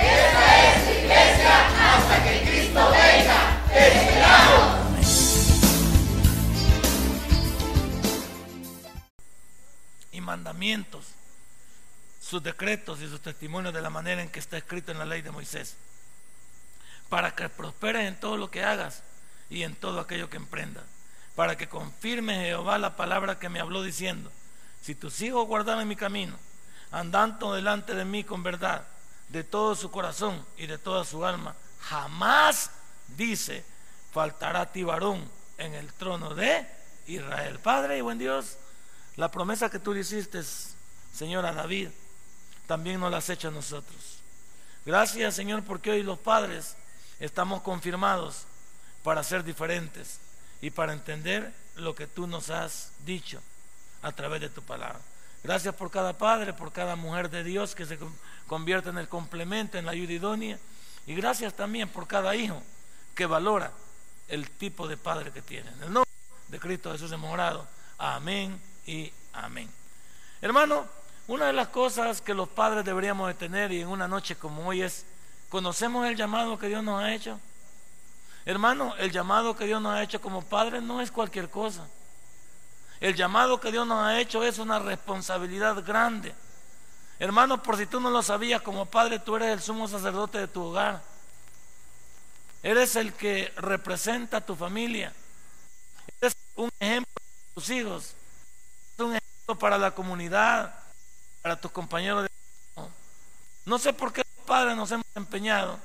Esta es iglesia hasta que Cristo venga. ¡Te! Y mandamientos, sus decretos y sus testimonios de la manera en que está escrito en la ley de Moisés. Para que prosperes en todo lo que hagas y en todo aquello que emprendas. Para que confirme Jehová la palabra que me habló diciendo, si tus hijos guardaran mi camino, andando delante de mí con verdad, de todo su corazón y de toda su alma, jamás, dice, faltará a ti varón en el trono de Israel. Padre y buen Dios, la promesa que tú le hiciste, Señor, a David, también nos la has hecho a nosotros. Gracias, Señor, porque hoy los padres estamos confirmados para ser diferentes y para entender lo que tú nos has dicho a través de tu palabra. Gracias por cada padre, por cada mujer de Dios que se convierte en el complemento, en la ayuda idónea. Y gracias también por cada hijo que valora el tipo de padre que tiene. En el nombre de Cristo Jesús hemos. Amén y amén. Hermano, una de las cosas que los padres deberíamos de tener y en una noche como hoy es, ¿conocemos el llamado que Dios nos ha hecho? Hermano, el llamado que Dios nos ha hecho como padres no es cualquier cosa. El llamado que Dios nos ha hecho es una responsabilidad grande. Hermano, por si tú no lo sabías, como padre tú eres el sumo sacerdote de tu hogar. Eres el que representa a tu familia. Eres un ejemplo para tus hijos. Eres un ejemplo para la comunidad, para tus compañeros de No sé por qué los padres nos hemos empeñado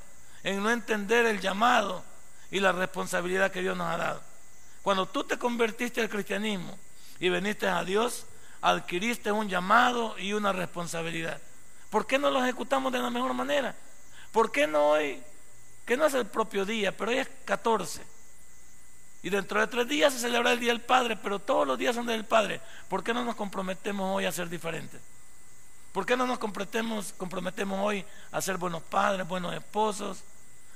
en no entender el llamado y la responsabilidad que Dios nos ha dado. Cuando tú te convertiste al cristianismo, y veniste a Dios, adquiriste un llamado y una responsabilidad. ¿Por qué no lo ejecutamos de la mejor manera? ¿Por qué no hoy, que no es el propio día, pero hoy es 14? Y dentro de tres días se celebra el Día del Padre, pero todos los días son del Padre. ¿Por qué no nos comprometemos hoy a ser diferentes? ¿Por qué no nos comprometemos, comprometemos hoy a ser buenos padres, buenos esposos,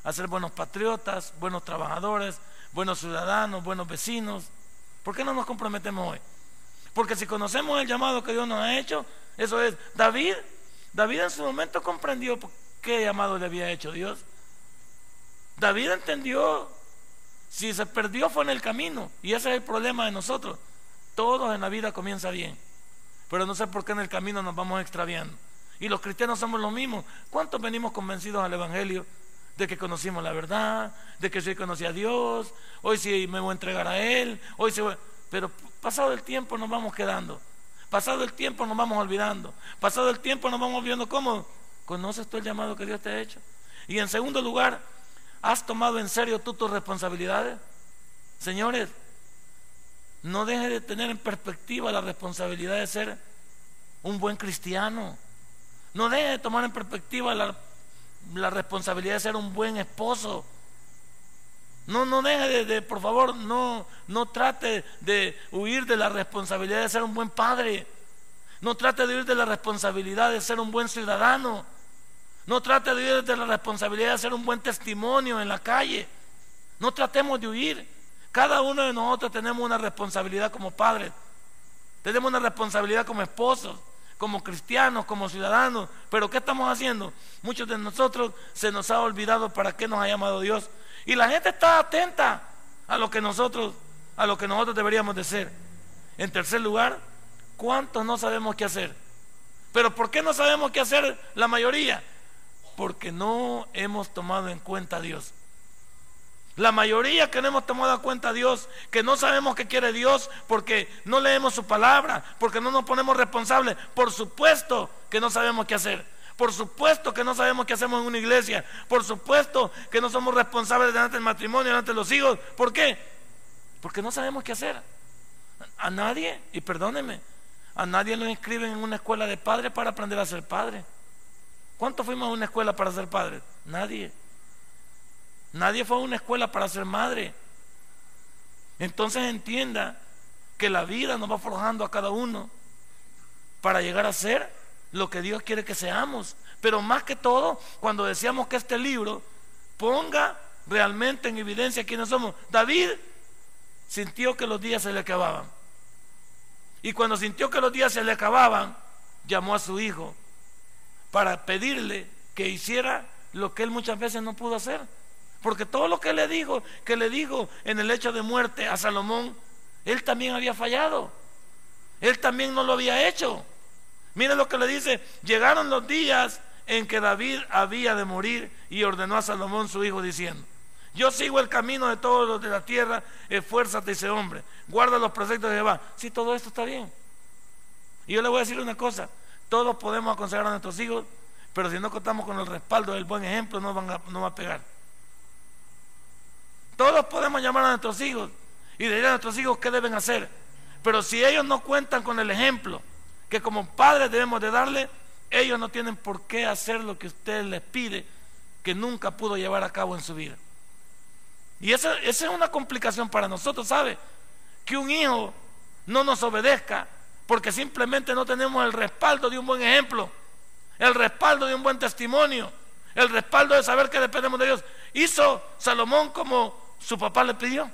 a ser buenos patriotas, buenos trabajadores, buenos ciudadanos, buenos vecinos? ¿Por qué no nos comprometemos hoy? Porque si conocemos el llamado que Dios nos ha hecho, eso es, David, David en su momento comprendió qué llamado le había hecho Dios. David entendió, si se perdió fue en el camino, y ese es el problema de nosotros. Todos en la vida comienza bien, pero no sé por qué en el camino nos vamos extraviando. Y los cristianos somos los mismos. ¿Cuántos venimos convencidos al Evangelio de que conocimos la verdad, de que sí conocí a Dios, hoy sí me voy a entregar a Él, hoy sí Pero pasado el tiempo nos vamos quedando, pasado el tiempo nos vamos olvidando, pasado el tiempo nos vamos olvidando cómo conoces tú el llamado que Dios te ha hecho. Y en segundo lugar, ¿has tomado en serio tú tus responsabilidades? Señores, no dejes de tener en perspectiva la responsabilidad de ser un buen cristiano. No dejes de tomar en perspectiva la responsabilidad de ser un buen esposo. No, no deje de, por favor, no, no trate de huir de la responsabilidad de ser un buen padre. No trate de huir de la responsabilidad de ser un buen ciudadano. No trate de huir de la responsabilidad de ser un buen testimonio en la calle. No tratemos de huir. Cada uno de nosotros tenemos una responsabilidad como padres. Tenemos una responsabilidad como esposos como cristianos, como ciudadanos. Pero ¿qué estamos haciendo? Muchos de nosotros se nos ha olvidado para qué nos ha llamado Dios. Y la gente está atenta a lo que nosotros, a lo que nosotros deberíamos de ser. En tercer lugar, ¿cuántos no sabemos qué hacer? Pero ¿por qué no sabemos qué hacer la mayoría? Porque no hemos tomado en cuenta a Dios. La mayoría que no hemos tomado en cuenta a Dios, que no sabemos qué quiere Dios porque no leemos su palabra, porque no nos ponemos responsables. Por supuesto que no sabemos qué hacer. Por supuesto que no sabemos qué hacemos en una iglesia. Por supuesto que no somos responsables delante del matrimonio, delante de los hijos. ¿Por qué? Porque no sabemos qué hacer. A nadie, y perdónenme, a nadie lo inscriben en una escuela de padres para aprender a ser padre. ¿Cuántos fuimos a una escuela para ser padres? Nadie. Nadie fue a una escuela para ser madre. Entonces entienda que la vida nos va forjando a cada uno para llegar a ser lo que Dios quiere que seamos. Pero más que todo, cuando decíamos que este libro ponga realmente en evidencia quiénes somos. David sintió que los días se le acababan. Y cuando sintió que los días se le acababan, llamó a su hijo para pedirle que hiciera lo que él muchas veces no pudo hacer. Porque todo lo que le dijo, que le dijo en el hecho de muerte a Salomón, él también había fallado. Él también no lo había hecho. Mire lo que le dice, llegaron los días en que David había de morir y ordenó a Salomón su hijo diciendo, yo sigo el camino de todos los de la tierra, esfuérzate ese hombre, guarda los preceptos de Jehová. Si todo esto está bien. Y yo le voy a decir una cosa, todos podemos aconsejar a nuestros hijos, pero si no contamos con el respaldo del buen ejemplo, no, van no va a pegar. Todos podemos llamar a nuestros hijos y decir a nuestros hijos qué deben hacer. Pero si ellos no cuentan con el ejemplo que como padres debemos de darle, ellos no tienen por qué hacer lo que usted les pide que nunca pudo llevar a cabo en su vida. Y esa, esa es una complicación para nosotros, ¿sabe? Que un hijo no nos obedezca porque simplemente no tenemos el respaldo de un buen ejemplo, el respaldo de un buen testimonio, el respaldo de saber que dependemos de Dios. ¿Hizo Salomón como su papá le pidió?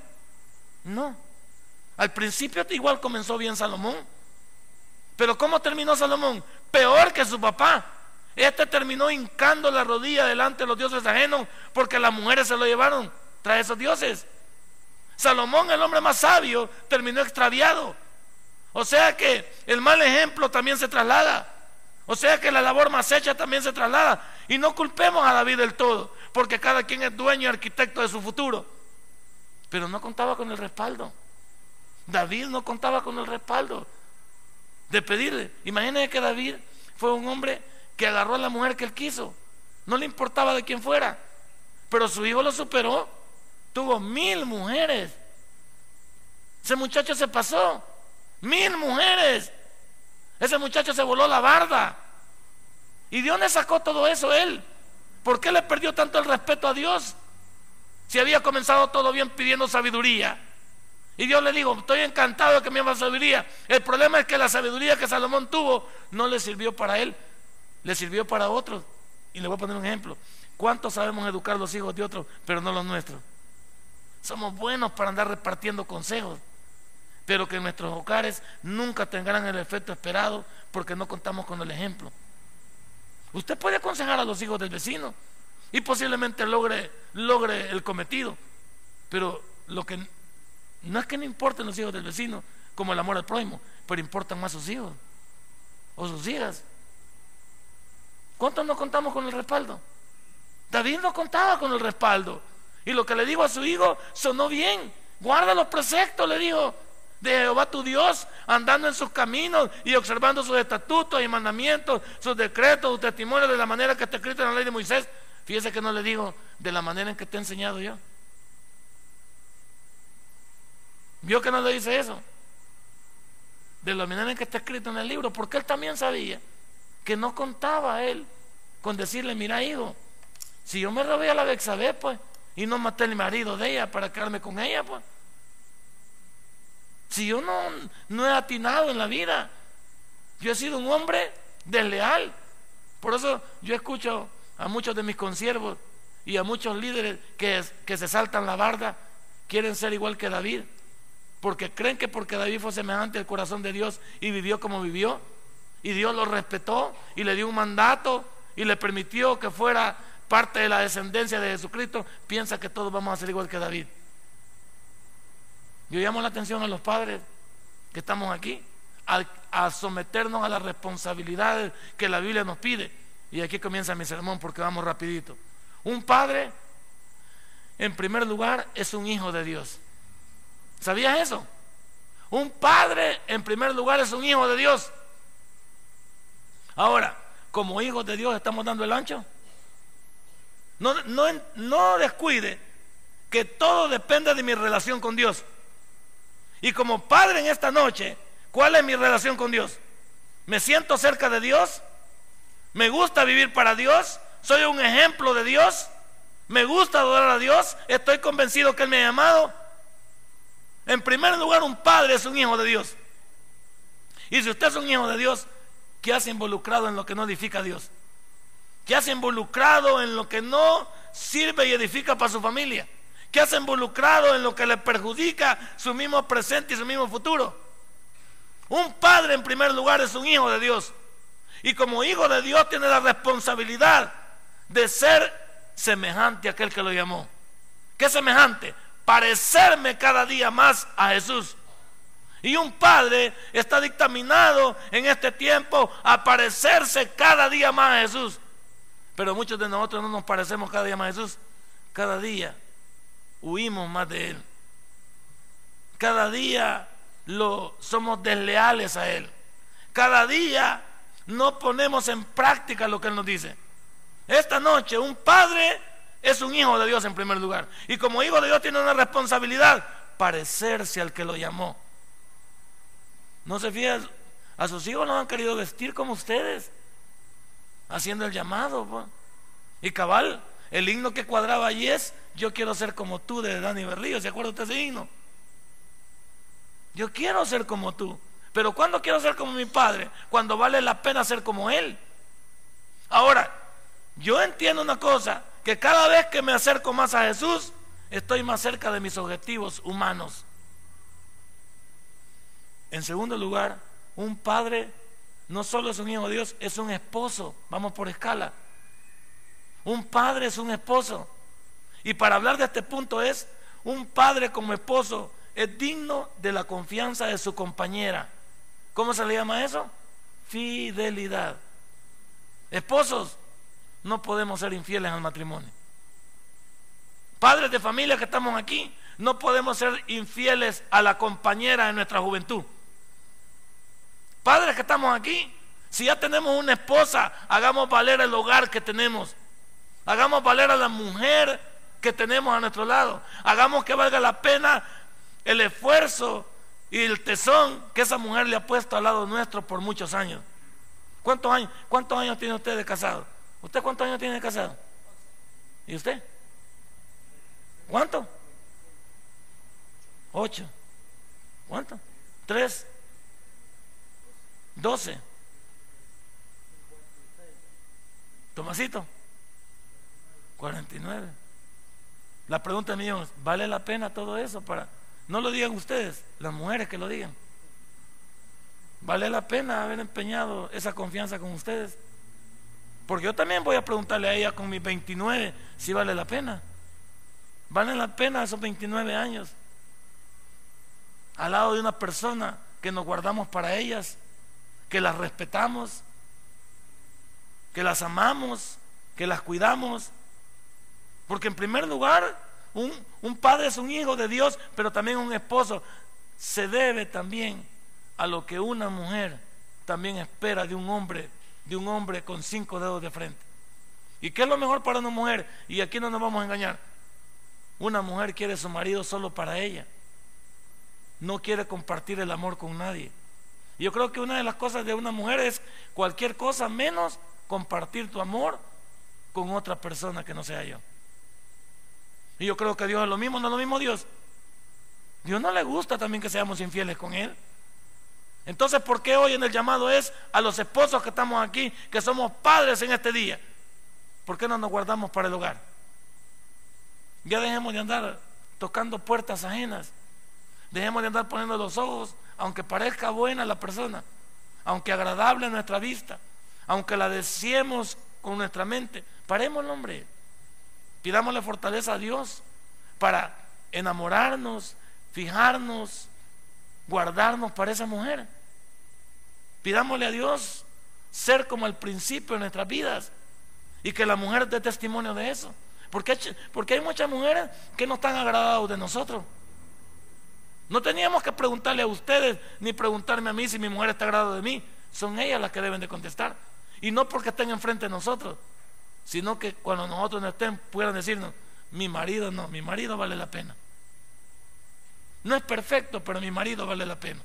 No. Al principio igual comenzó bien Salomón. Pero ¿cómo terminó Salomón? Peor que su papá. Este terminó hincando la rodilla delante de los dioses ajenos porque las mujeres se lo llevaron tras esos dioses. Salomón, el hombre más sabio, terminó extraviado. O sea que el mal ejemplo también se traslada. O sea que la labor más hecha también se traslada. Y no culpemos a David del todo, porque cada quien es dueño y arquitecto de su futuro. Pero no contaba con el respaldo. David no contaba con el respaldo de pedirle. Imagínense que David fue un hombre que agarró a la mujer que él quiso. No le importaba de quién fuera. Pero su hijo lo superó. Tuvo mil mujeres. Ese muchacho se pasó. Mil mujeres. Ese muchacho se voló la barda. ¿Y de dónde sacó todo eso él? ¿Por qué le perdió tanto el respeto a Dios? Si había comenzado todo bien pidiendo sabiduría. Y Dios le dijo, estoy encantado de que me llama sabiduría. El problema es que la sabiduría que Salomón tuvo no le sirvió para él, le sirvió para otros. Y le voy a poner un ejemplo. ¿Cuántos sabemos educar los hijos de otros, pero no los nuestros? Somos buenos para andar repartiendo consejos, pero que nuestros hogares nunca tendrán el efecto esperado porque no contamos con el ejemplo. Usted puede aconsejar a los hijos del vecino y posiblemente logre, logre el cometido, pero lo que no es que no importen los hijos del vecino como el amor al prójimo, pero importan más sus hijos o sus hijas. ¿Cuántos no contamos con el respaldo? David no contaba con el respaldo. Y lo que le dijo a su hijo sonó bien. Guarda los preceptos, le dijo, de Jehová tu Dios, andando en sus caminos y observando sus estatutos y mandamientos, sus decretos, sus testimonios de la manera que está escrito en la ley de Moisés. Fíjese que no le digo de la manera en que te he enseñado yo. ¿Vio que no le dice eso? De la manera en que está escrito en el libro, porque él también sabía que no contaba él con decirle, mira hijo, si yo me robé a la Bexabé, pues, y no maté al marido de ella para quedarme con ella, pues. Si yo no, no he atinado en la vida, yo he sido un hombre desleal. Por eso yo escucho a muchos de mis consiervos y a muchos líderes que, que se saltan la barda, quieren ser igual que David porque creen que porque David fue semejante al corazón de Dios y vivió como vivió, y Dios lo respetó y le dio un mandato y le permitió que fuera parte de la descendencia de Jesucristo, piensa que todos vamos a ser igual que David. Yo llamo la atención a los padres que estamos aquí, a, a someternos a las responsabilidades que la Biblia nos pide. Y aquí comienza mi sermón porque vamos rapidito. Un padre, en primer lugar, es un hijo de Dios. ¿Sabías eso? Un padre, en primer lugar, es un hijo de Dios. Ahora, como hijos de Dios, estamos dando el ancho. No, no, no descuide que todo depende de mi relación con Dios. Y como padre en esta noche, ¿cuál es mi relación con Dios? ¿Me siento cerca de Dios? Me gusta vivir para Dios. Soy un ejemplo de Dios. Me gusta adorar a Dios. Estoy convencido que Él me ha llamado. En primer lugar, un padre es un hijo de Dios. Y si usted es un hijo de Dios, ¿qué hace involucrado en lo que no edifica a Dios? ¿Qué hace involucrado en lo que no sirve y edifica para su familia? ¿Qué hace involucrado en lo que le perjudica su mismo presente y su mismo futuro? Un padre en primer lugar es un hijo de Dios. Y como hijo de Dios tiene la responsabilidad de ser semejante a aquel que lo llamó. ¿Qué semejante? Parecerme cada día más a Jesús. Y un padre está dictaminado en este tiempo a parecerse cada día más a Jesús. Pero muchos de nosotros no nos parecemos cada día más a Jesús. Cada día huimos más de Él. Cada día lo, somos desleales a Él. Cada día no ponemos en práctica lo que Él nos dice. Esta noche un padre es un hijo de Dios en primer lugar. Y como hijo de Dios tiene una responsabilidad, parecerse al que lo llamó. No se fían, a sus hijos no han querido vestir como ustedes, haciendo el llamado. Y cabal, el himno que cuadraba allí es, yo quiero ser como tú de Dani Berrío, ¿se acuerda usted de ese himno? Yo quiero ser como tú. Pero ¿cuándo quiero ser como mi padre? Cuando vale la pena ser como él. Ahora, yo entiendo una cosa, que cada vez que me acerco más a Jesús, estoy más cerca de mis objetivos humanos. En segundo lugar, un padre no solo es un hijo de Dios, es un esposo. Vamos por escala. Un padre es un esposo. Y para hablar de este punto es, un padre como esposo es digno de la confianza de su compañera. ¿Cómo se le llama eso? Fidelidad. Esposos, no podemos ser infieles al matrimonio. Padres de familia que estamos aquí, no podemos ser infieles a la compañera de nuestra juventud. Padres que estamos aquí, si ya tenemos una esposa, hagamos valer el hogar que tenemos. Hagamos valer a la mujer que tenemos a nuestro lado. Hagamos que valga la pena el esfuerzo y el tesón que esa mujer le ha puesto al lado nuestro por muchos años. ¿Cuántos años, cuántos años tiene usted de casado? ¿Usted cuántos años tiene de casado? ¿Y usted? ¿Cuánto? Ocho. ¿Cuánto? Tres. Doce. Tomasito. Cuarenta y nueve. La pregunta mía es, ¿vale la pena todo eso para no lo digan ustedes, las mujeres que lo digan. ¿Vale la pena haber empeñado esa confianza con ustedes? Porque yo también voy a preguntarle a ella con mis 29 si vale la pena. ¿Vale la pena esos 29 años? Al lado de una persona que nos guardamos para ellas, que las respetamos, que las amamos, que las cuidamos. Porque en primer lugar, un, padre es un hijo de Dios, pero también un esposo. Se debe también a lo que una mujer también espera de un hombre, de un hombre con cinco dedos de frente. ¿Y qué es lo mejor para una mujer? Y aquí no nos vamos a engañar. Una mujer quiere a su marido solo para ella. No quiere compartir el amor con nadie. Yo creo que una de las cosas de una mujer es cualquier cosa menos compartir tu amor con otra persona que no sea yo. Y yo creo que Dios es lo mismo, no es lo mismo Dios. Dios no le gusta también que seamos infieles con Él. Entonces, ¿por qué hoy en el llamado es a los esposos que estamos aquí, que somos padres en este día? ¿Por qué no nos guardamos para el hogar? Ya dejemos de andar tocando puertas ajenas. Dejemos de andar poniendo los ojos, aunque parezca buena la persona, aunque agradable nuestra vista, aunque la deseemos con nuestra mente. Paremos, hombre. Pidámosle fortaleza a Dios para enamorarnos, fijarnos, guardarnos para esa mujer. Pidámosle a Dios ser como el principio de nuestras vidas y que la mujer dé testimonio de eso. Porque, porque hay muchas mujeres que no están agradadas de nosotros. No teníamos que preguntarle a ustedes ni preguntarme a mí si mi mujer está agradada de mí. Son ellas las que deben de contestar. Y no porque estén enfrente de nosotros sino que cuando nosotros no estén puedan decirnos, mi marido no, mi marido vale la pena. No es perfecto, pero mi marido vale la pena.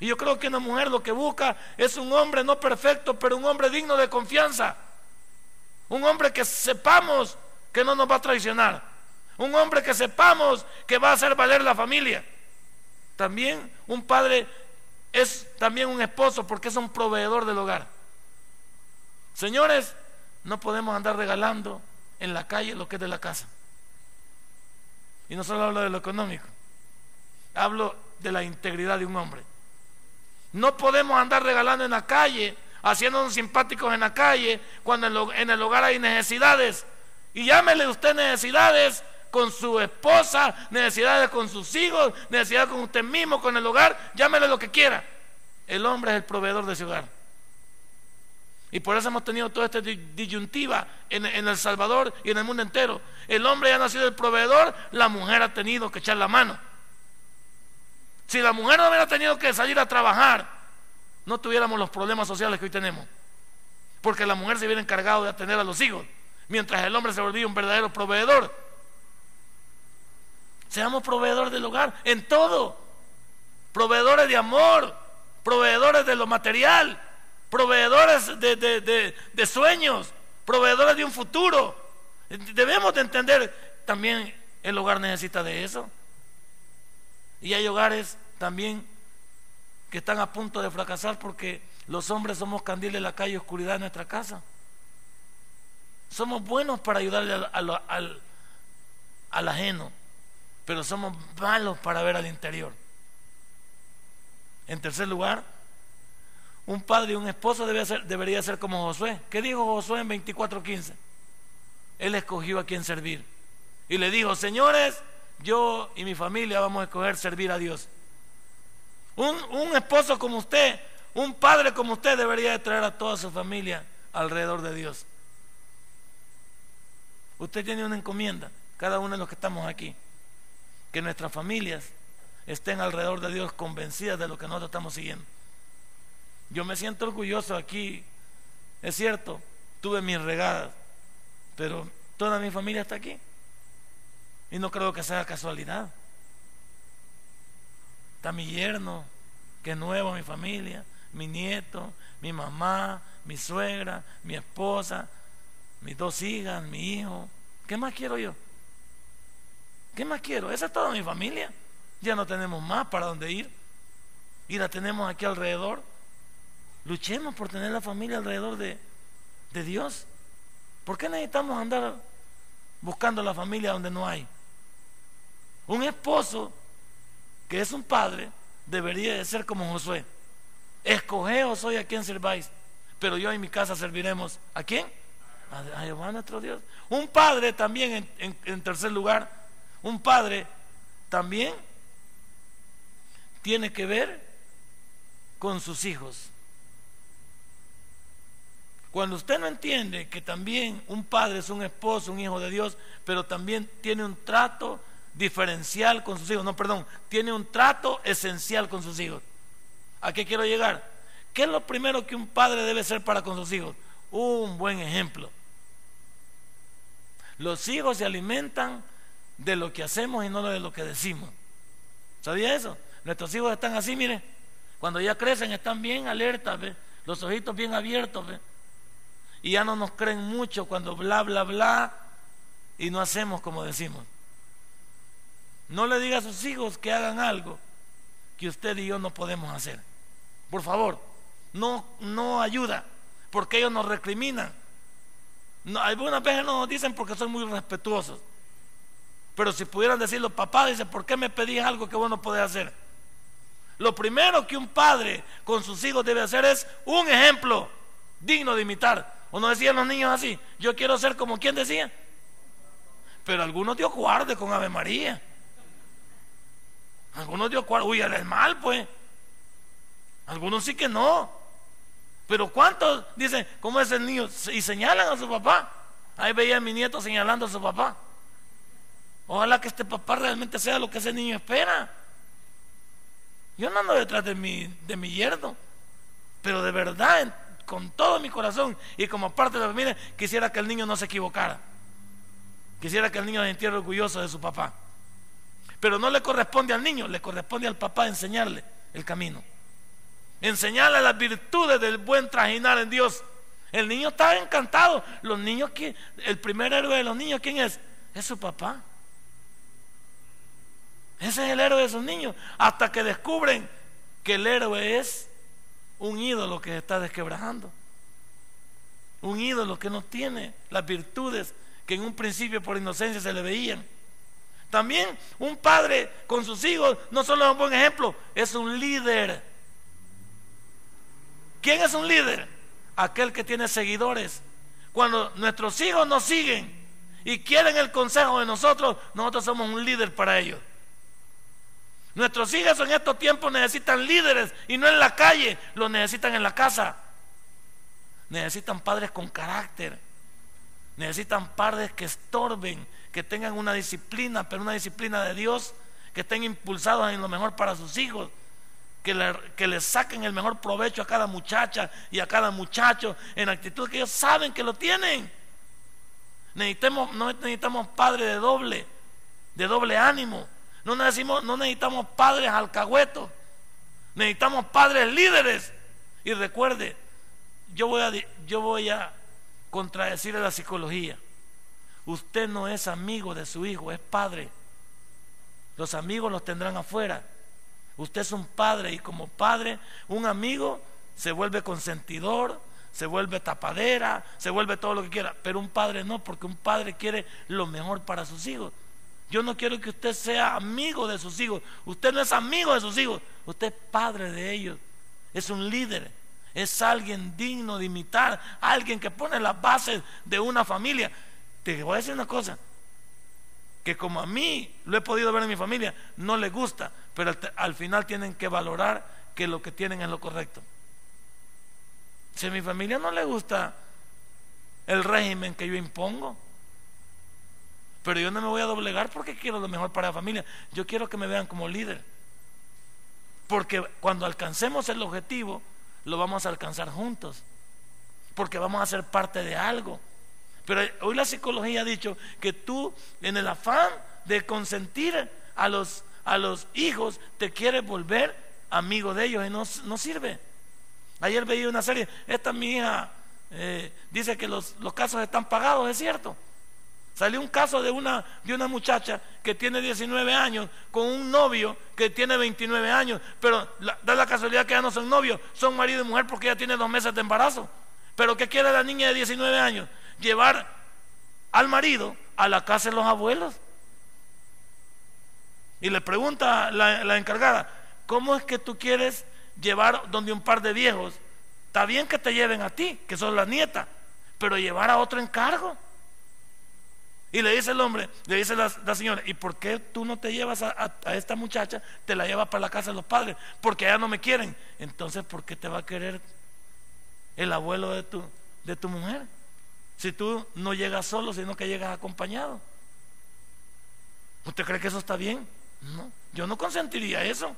Y yo creo que una mujer lo que busca es un hombre no perfecto, pero un hombre digno de confianza. Un hombre que sepamos que no nos va a traicionar. Un hombre que sepamos que va a hacer valer la familia. También un padre es también un esposo porque es un proveedor del hogar. Señores, no podemos andar regalando en la calle lo que es de la casa. Y no solo hablo de lo económico, hablo de la integridad de un hombre. No podemos andar regalando en la calle, haciéndonos simpáticos en la calle, cuando en el hogar hay necesidades. Y llámele usted necesidades con su esposa, necesidades con sus hijos, necesidades con usted mismo, con el hogar, llámele lo que quiera. El hombre es el proveedor de ese hogar. Y por eso hemos tenido toda esta disyuntiva en, El Salvador y en el mundo entero. El hombre ya ha nacido el proveedor, la mujer ha tenido que echar la mano. Si la mujer no hubiera tenido que salir a trabajar, no tuviéramos los problemas sociales que hoy tenemos. Porque la mujer se hubiera encargado de atender a los hijos, mientras el hombre se volvía un verdadero proveedor. Seamos proveedores del hogar en todo. Proveedores de amor, proveedores de lo material, proveedores de, sueños, proveedores de un futuro. Debemos de entender, también el hogar necesita de eso. Y hay hogares también que están a punto de fracasar porque los hombres somos candiles de la calle oscuridad en nuestra casa. Somos buenos para ayudarle al, al ajeno, pero somos malos para ver al interior. En tercer lugar, un padre y un esposo debe ser, debería ser como Josué. ¿Qué dijo Josué en 24:15? Él escogió a quien servir. Y le dijo, señores, yo y mi familia vamos a escoger servir a Dios. Un, un esposo como usted, un padre como usted debería de traer a toda su familia alrededor de Dios. Usted tiene una encomienda, cada uno de los que estamos aquí, que nuestras familias estén alrededor de Dios convencidas de lo que nosotros estamos siguiendo. Yo me siento orgulloso aquí. Es cierto, tuve mis regadas, pero toda mi familia está aquí. Y no creo que sea casualidad. Está mi yerno, que es nuevo, mi familia, mi nieto, mi mamá, mi suegra, mi esposa, mis dos hijas, mi hijo. ¿Qué más quiero yo? ¿Qué más quiero? Esa es toda mi familia. Ya no tenemos más para dónde ir. Y la tenemos aquí alrededor. Luchemos por tener la familia alrededor de, de Dios. ¿Por qué necesitamos andar buscando la familia donde no hay? Un esposo que es un padre debería de ser como Josué. Escogeos soy a quien serváis, pero yo en mi casa serviremos a quién? A, Jehová nuestro Dios. Un padre también, en tercer lugar, un padre también tiene que ver con sus hijos. Cuando usted no entiende que también un padre es un esposo, un hijo de Dios, pero también tiene un trato diferencial con sus hijos, no, perdón, tiene un trato esencial con sus hijos. ¿A qué quiero llegar? ¿Qué es lo primero que un padre debe ser para con sus hijos? Un buen ejemplo. Los hijos se alimentan de lo que hacemos y no de lo que decimos. ¿Sabía eso? Nuestros hijos están así, mire, cuando ya crecen están bien alertas, los ojitos bien abiertos. y ya no nos creen mucho cuando bla, bla, bla y no hacemos como decimos. No le diga a sus hijos que hagan algo que usted y yo no podemos hacer. Por favor, no, no ayuda, porque ellos nos recriminan. No, algunas veces no nos dicen porque son muy respetuosos. Pero si pudieran decirlo, papá dice, ¿por qué me pedís algo que vos no podés hacer? Lo primero que un padre con sus hijos debe hacer es un ejemplo digno de imitar. ¿O no decían los niños así? Yo quiero ser como quien decía. Pero algunos Dios guarde con Ave María. Algunos Dios guarde. Uy, es mal, pues. Algunos sí que no. Pero ¿cuántos dicen, cómo es el niño? Y señalan a su papá. Ahí veía a mi nieto señalando a su papá. Ojalá que este papá realmente sea lo que ese niño espera. Yo no ando detrás de mi, de mi yerno. Pero de verdad con todo mi corazón y como parte de la familia, quisiera que el niño no se equivocara. Quisiera que el niño se sintiera orgulloso de su papá. Pero no le corresponde al niño, le corresponde al papá enseñarle el camino. enseñarle las virtudes del buen trajinar en Dios. El niño estaba encantado. Los niños, el primer héroe de los niños, ¿quién es? Es su papá. Ese es el héroe de esos niños. Hasta que descubren que el héroe es un ídolo que está desquebrajando. Un ídolo que no tiene las virtudes que en un principio por inocencia se le veían. También un padre con sus hijos no solo es un buen ejemplo, es un líder. ¿Quién es un líder? Aquel que tiene seguidores. Cuando nuestros hijos nos siguen y quieren el consejo de nosotros, nosotros somos un líder para ellos. Nuestros hijos en estos tiempos necesitan líderes y no en la calle, los necesitan en la casa. Necesitan padres con carácter. Necesitan padres que estorben, que tengan una disciplina, pero una disciplina de Dios, que estén impulsados en lo mejor para sus hijos, que le, que le saquen el mejor provecho a cada muchacha y a cada muchacho en actitud que ellos saben que lo tienen. Necesitamos, no necesitamos padres de doble, de doble ánimo. No necesitamos, no necesitamos padres alcahuetos. Necesitamos padres líderes. Y recuerde, yo voy a, yo voy a contradecir la psicología. Usted no es amigo de su hijo, es padre. Los amigos los tendrán afuera. Usted es un padre y como padre, un amigo se vuelve consentidor, se vuelve tapadera, se vuelve todo lo que quiera. Pero un padre no, porque un padre quiere lo mejor para sus hijos. Yo no quiero que usted sea amigo de sus hijos. Usted no es amigo de sus hijos. Usted es padre de ellos. Es un líder. Es alguien digno de imitar. Alguien que pone las bases de una familia. Te voy a decir una cosa. Que como a mí lo he podido ver en mi familia, no le gusta. Pero al, final tienen que valorar que lo que tienen es lo correcto. Si a mi familia no le gusta el régimen que yo impongo, pero yo no me voy a doblegar porque quiero lo mejor para la familia. Yo quiero que me vean como líder. Porque cuando alcancemos el objetivo, lo vamos a alcanzar juntos. Porque vamos a ser parte de algo. Pero hoy la psicología ha dicho que tú, en el afán de consentir a los, a los hijos, te quieres volver amigo de ellos y no, no sirve. Ayer veía una serie, esta mi hija eh, dice que los, los casos están pagados, es cierto. Salió un caso de una, de una muchacha que tiene 19 años con un novio que tiene 29 años, pero da la casualidad que ya no son novios, son marido y mujer porque ella tiene dos meses de embarazo. Pero ¿qué quiere la niña de 19 años? Llevar al marido a la casa de los abuelos. Y le pregunta la, la encargada, ¿cómo es que tú quieres llevar donde un par de viejos? Está bien que te lleven a ti, que sos la nieta, pero llevar a otro encargo. Y le dice el hombre, le dice la, señora, ¿y por qué tú no te llevas a, esta muchacha, te la llevas para la casa de los padres? Porque ya no me quieren. Entonces, ¿por qué te va a querer el abuelo de tu, de tu mujer? Si tú no llegas solo, sino que llegas acompañado. ¿Usted cree que eso está bien? No, yo no consentiría eso.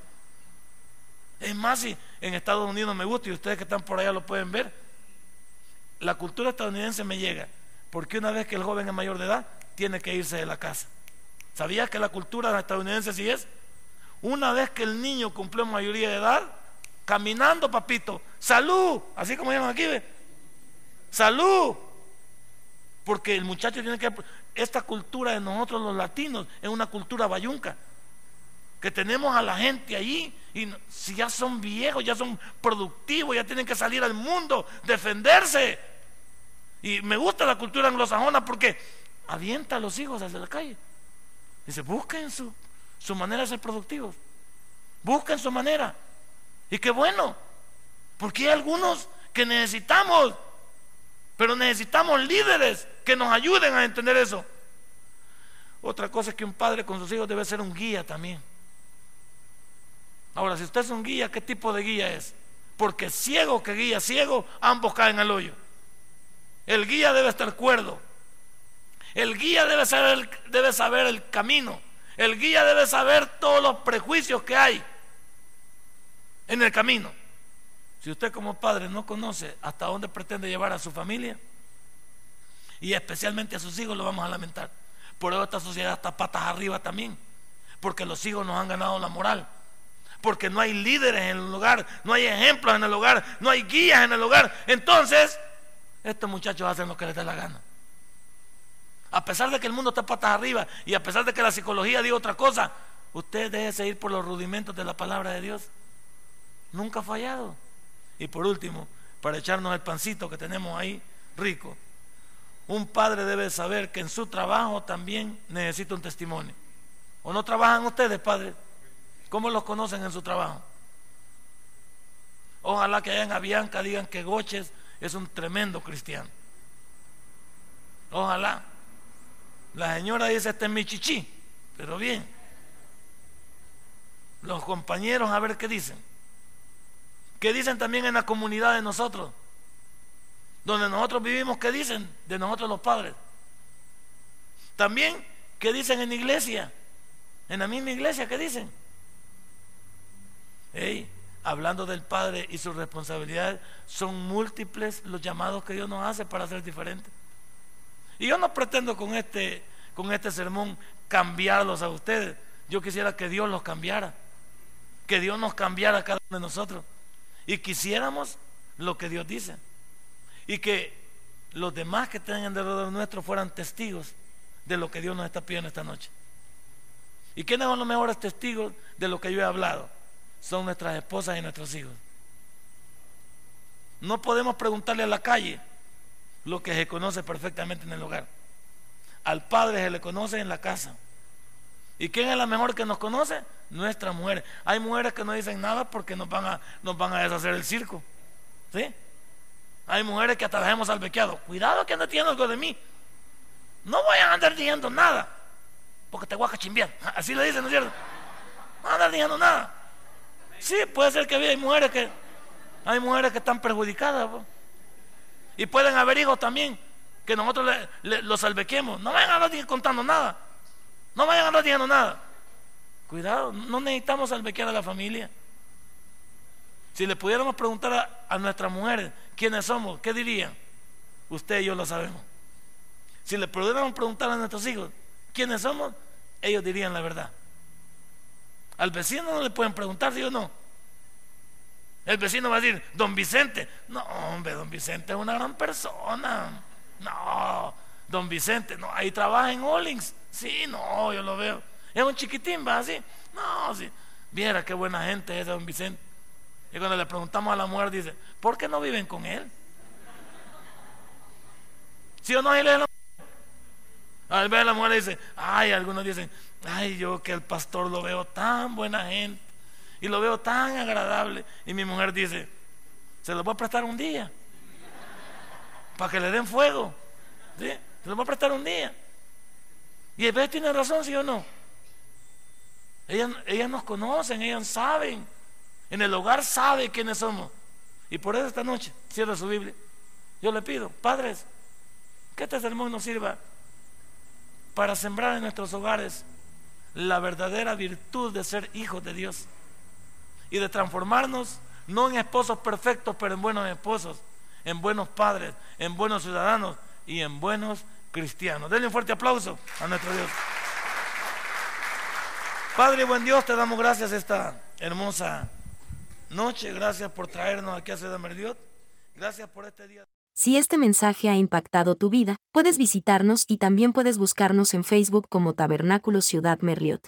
Es más, si en Estados Unidos me gusta y ustedes que están por allá lo pueden ver, la cultura estadounidense me llega. Porque una vez que el joven es mayor de edad, tiene que irse de la casa. ¿Sabías que la cultura estadounidense así es? Una vez que el niño cumplió mayoría de edad, caminando, papito, salud, así como llaman aquí, ¿ve? salud. Porque el muchacho tiene que... Esta cultura de nosotros los latinos es una cultura bayunca. Que tenemos a la gente allí y si ya son viejos, ya son productivos, ya tienen que salir al mundo, defenderse. Y me gusta la cultura anglosajona porque avienta a los hijos hacia la calle. Dice, busquen su, su manera de ser productivos. Busquen su manera. Y qué bueno, porque hay algunos que necesitamos, pero necesitamos líderes que nos ayuden a entender eso. Otra cosa es que un padre con sus hijos debe ser un guía también. Ahora, si usted es un guía, ¿qué tipo de guía es? Porque ciego que guía ciego, ambos caen al hoyo. El guía debe estar cuerdo. El guía debe saber, el, camino. El guía debe saber todos los prejuicios que hay en el camino. Si usted como padre no conoce hasta dónde pretende llevar a su familia y especialmente a sus hijos, lo vamos a lamentar. Por eso esta sociedad está patas arriba también, porque los hijos nos han ganado la moral, porque no hay líderes en el lugar, no hay ejemplos en el lugar, no hay guías en el lugar. Entonces, estos muchachos hacen lo que les da la gana. A pesar de que el mundo está patas arriba y a pesar de que la psicología diga otra cosa, usted déjese ir por los rudimentos de la palabra de Dios. Nunca ha fallado. Y por último, para echarnos el pancito que tenemos ahí rico, un padre debe saber que en su trabajo también necesita un testimonio. ¿O no trabajan ustedes, padres? ¿Cómo los conocen en su trabajo? Ojalá que allá en Avianca digan que Goches es un tremendo cristiano. Ojalá. La señora dice, este es mi chichi, pero bien. Los compañeros, a ver qué dicen. ¿Qué dicen también en la comunidad de nosotros? Donde nosotros vivimos, ¿qué dicen de nosotros los padres? También, ¿qué dicen en la iglesia? En la misma iglesia, ¿qué dicen? hablando del Padre y su responsabilidad, son múltiples los llamados que Dios nos hace para ser diferentes. Y yo no pretendo con este, con este sermón cambiarlos a ustedes. Yo quisiera que Dios los cambiara, que Dios nos cambiara a cada uno de nosotros y quisiéramos lo que Dios dice y que los demás que tengan alrededor nuestro fueran testigos de lo que Dios nos está pidiendo esta noche. ¿Y quiénes son los mejores testigos de lo que yo he hablado? son nuestras esposas y nuestros hijos. No podemos preguntarle a la calle lo que se conoce perfectamente en el hogar. Al padre se le conoce en la casa. ¿Y quién es la mejor que nos conoce? Nuestra mujer. Hay mujeres que no dicen nada porque nos van a, nos van a deshacer el circo. ¿Sí? Hay mujeres que hasta las hemos albequeado. Cuidado que no tienen algo de mí. No vayan a andar diciendo nada. Porque te voy a cachimbiar. Así le dicen, ¿no es cierto? No andar diciendo nada. Sí, puede ser que hay mujeres que hay mujeres que están perjudicadas. Y pueden haber hijos también que nosotros los salvequemos. No vayan a andar contando nada. No vayan a andar diciendo nada. Cuidado, no necesitamos salvequear a la familia. Si le pudiéramos preguntar a, nuestras mujeres quiénes somos, ¿qué dirían? Usted y yo lo sabemos. Si le pudiéramos preguntar a nuestros hijos quiénes somos, ellos dirían la verdad. Al vecino no le pueden preguntar, ¿sí o no? El vecino va a decir, don Vicente. No, hombre, don Vicente es una gran persona. No, don Vicente, no, ahí trabaja en Hollings. Sí, no, yo lo veo. Es un chiquitín, va así. No, sí. Viera qué buena gente es don Vicente. Y cuando le preguntamos a la mujer, dice, ¿por qué no viven con él? ¿Sí o no? Él es la al ver a la mujer dice, ay, algunos dicen, ay, yo que el pastor lo veo tan buena gente y lo veo tan agradable. Y mi mujer dice, se lo voy a prestar un día para que le den fuego. ¿Sí? Se lo voy a prestar un día. Y vez tiene razón, ¿sí o no? Ellas, ellas nos conocen, ellas saben. En el hogar sabe quiénes somos. Y por eso esta noche, cierra su Biblia. Yo le pido, padres, que este sermón nos sirva para sembrar en nuestros hogares la verdadera virtud de ser hijos de Dios y de transformarnos no en esposos perfectos, pero en buenos esposos, en buenos padres, en buenos ciudadanos y en buenos cristianos. Denle un fuerte aplauso a nuestro Dios. Padre, buen Dios, te damos gracias esta hermosa noche. Gracias por traernos aquí a Ciudad Merdiot. Gracias por este día. Si este mensaje ha impactado tu vida, puedes visitarnos y también puedes buscarnos en Facebook como Tabernáculo Ciudad Merliot.